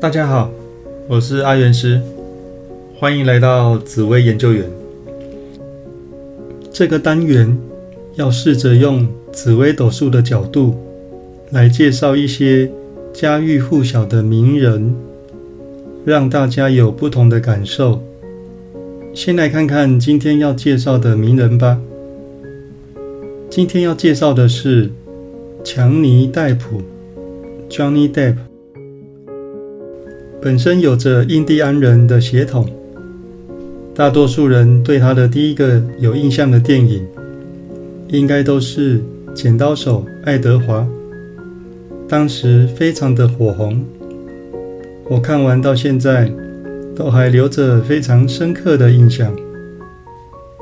大家好，我是阿元师，欢迎来到紫薇研究员。这个单元要试着用紫微斗数的角度来介绍一些家喻户晓的名人，让大家有不同的感受。先来看看今天要介绍的名人吧。今天要介绍的是强尼戴普 （Johnny Depp）。本身有着印第安人的血统，大多数人对他的第一个有印象的电影，应该都是《剪刀手爱德华》，当时非常的火红。我看完到现在，都还留着非常深刻的印象，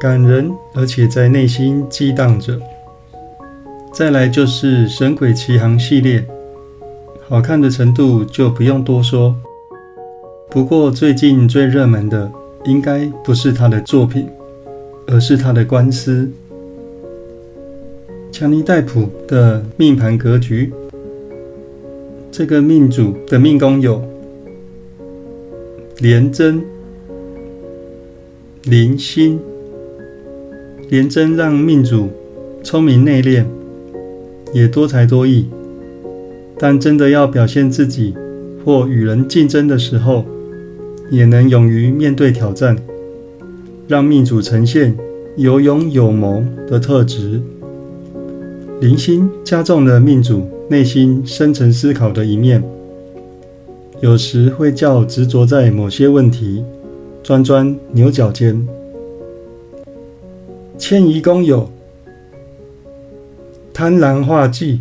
感人而且在内心激荡着。再来就是《神鬼奇航》系列，好看的程度就不用多说。不过，最近最热门的应该不是他的作品，而是他的官司。强尼戴普的命盘格局，这个命主的命宫有廉贞、零星。廉贞让命主聪明内敛，也多才多艺，但真的要表现自己或与人竞争的时候，也能勇于面对挑战，让命主呈现有勇有谋的特质。零星加重了命主内心深层思考的一面，有时会较执着在某些问题，钻钻牛角尖。迁移宫有贪婪化忌、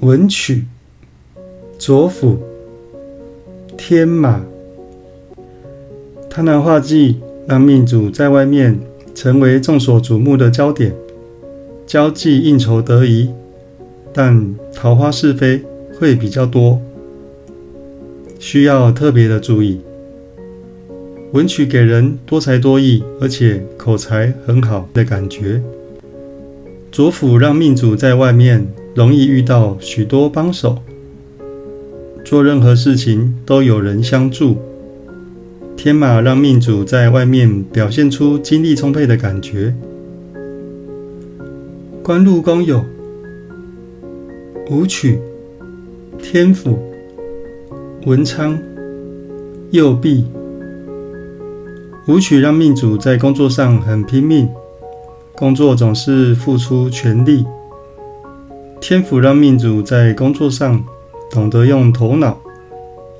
文曲、左辅、天马。贪婪化忌让命主在外面成为众所瞩目的焦点，交际应酬得宜，但桃花是非会比较多，需要特别的注意。文曲给人多才多艺，而且口才很好的感觉。左辅让命主在外面容易遇到许多帮手，做任何事情都有人相助。天马让命主在外面表现出精力充沛的感觉。官禄宫有武曲、天府、文昌、右弼。武曲让命主在工作上很拼命，工作总是付出全力。天府让命主在工作上懂得用头脑。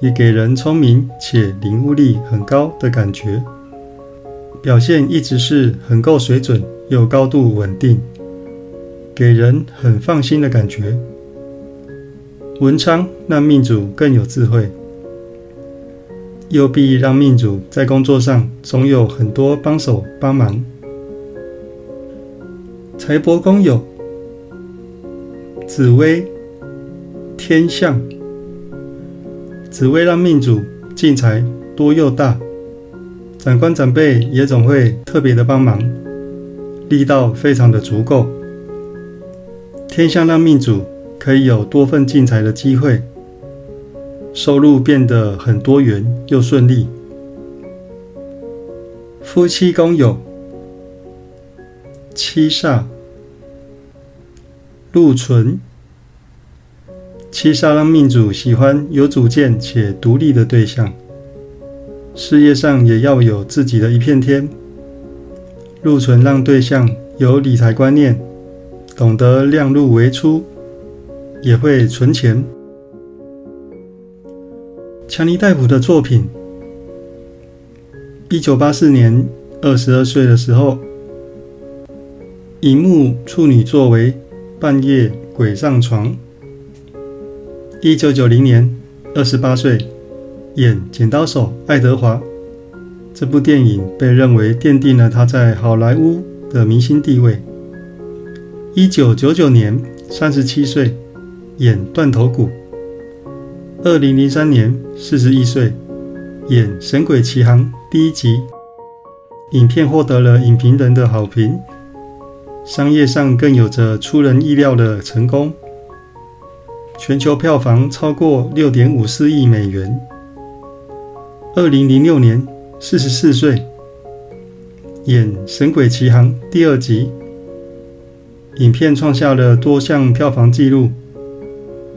也给人聪明且领悟力很高的感觉，表现一直是很够水准又高度稳定，给人很放心的感觉。文昌让命主更有智慧，右臂让命主在工作上总有很多帮手帮忙。财帛宫有紫薇、天象。只为让命主进财多又大，长官长辈也总会特别的帮忙，力道非常的足够。天象让命主可以有多份进财的机会，收入变得很多元又顺利。夫妻宫有七煞、禄存。七杀让命主喜欢有主见且独立的对象，事业上也要有自己的一片天。禄存让对象有理财观念，懂得量入为出，也会存钱。强尼戴普的作品，一九八四年二十二岁的时候，荧幕处女作为半夜鬼上床。一九九零年，二十八岁，演《剪刀手爱德华》这部电影被认为奠定了他在好莱坞的明星地位。一九九九年，三十七岁，演《断头谷》。二零零三年，四十一岁，演《神鬼奇航》第一集。影片获得了影评人的好评，商业上更有着出人意料的成功。全球票房超过六点五四亿美元。二零零六年，四十四岁，演《神鬼奇航》第二集，影片创下了多项票房纪录，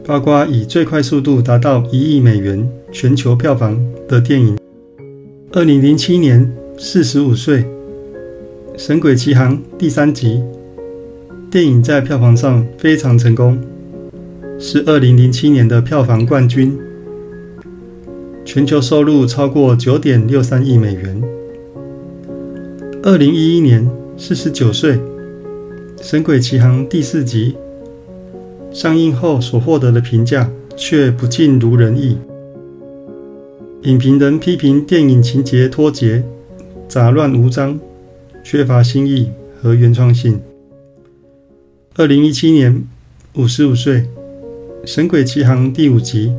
包括以最快速度达到一亿美元全球票房的电影。二零零七年，四十五岁，《神鬼奇航》第三集，电影在票房上非常成功。是二零零七年的票房冠军，全球收入超过九点六三亿美元。二零一一年，四十九岁，《神鬼奇航》第四集上映后所获得的评价却不尽如人意，影评人批评电影情节脱节、杂乱无章、缺乏新意和原创性。二零一七年，五十五岁。《神鬼奇航》第五集，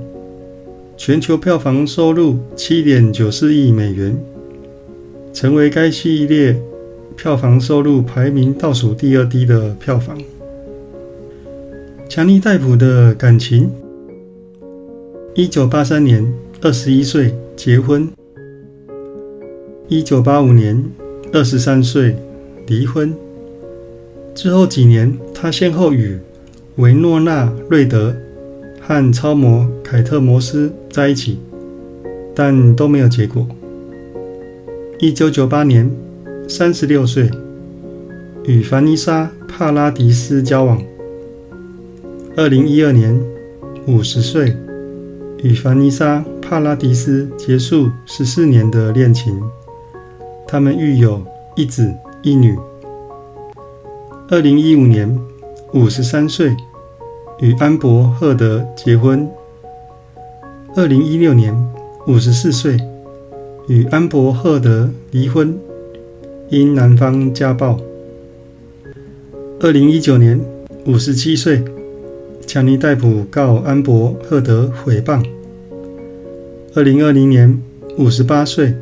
全球票房收入七点九四亿美元，成为该系列票房收入排名倒数第二低的票房。强尼戴普的感情：一九八三年，二十一岁结婚；一九八五年，二十三岁离婚。之后几年，他先后与维诺纳·瑞德。和超模凯特·摩斯在一起，但都没有结果。一九九八年，三十六岁，与凡妮莎·帕拉迪斯交往。二零一二年，五十岁，与凡妮莎·帕拉迪斯结束十四年的恋情，他们育有一子一女。二零一五年，五十三岁。与安博赫德结婚。二零一六年，五十四岁，与安博赫德离婚，因男方家暴。二零一九年，五十七岁，强尼戴普告安博赫德诽谤。二零二零年，五十八岁，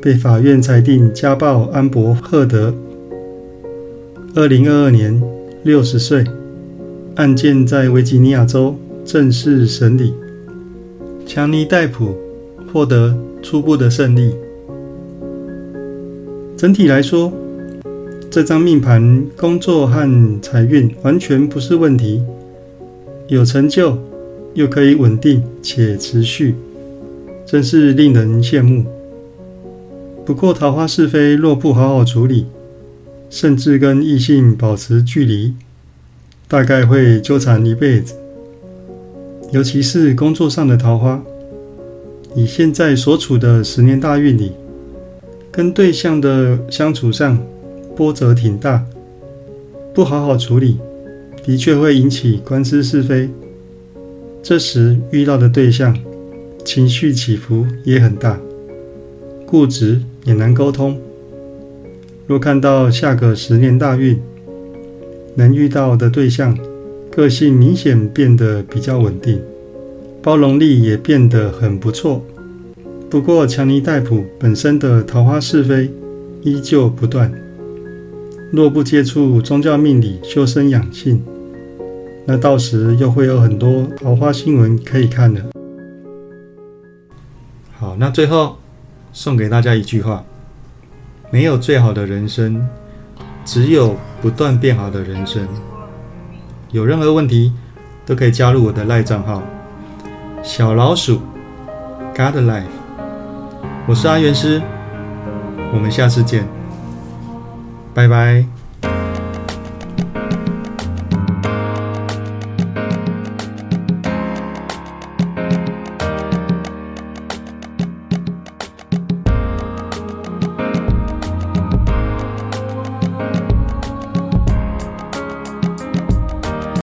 被法院裁定家暴安博赫德。二零二二年，六十岁。案件在维吉尼亚州正式审理，强尼戴普获得初步的胜利。整体来说，这张命盘工作和财运完全不是问题，有成就又可以稳定且持续，真是令人羡慕。不过桃花是非若不好好处理，甚至跟异性保持距离。大概会纠缠一辈子，尤其是工作上的桃花。你现在所处的十年大运里，跟对象的相处上波折挺大，不好好处理，的确会引起官司是非。这时遇到的对象情绪起伏也很大，固执也难沟通。若看到下个十年大运，能遇到的对象，个性明显变得比较稳定，包容力也变得很不错。不过，强尼戴普本身的桃花是非依旧不断。若不接触宗教命理、修身养性，那到时又会有很多桃花新闻可以看了。好，那最后送给大家一句话：没有最好的人生。只有不断变好的人生。有任何问题都可以加入我的赖账号小老鼠 God Life。我是阿元师，我们下次见，拜拜。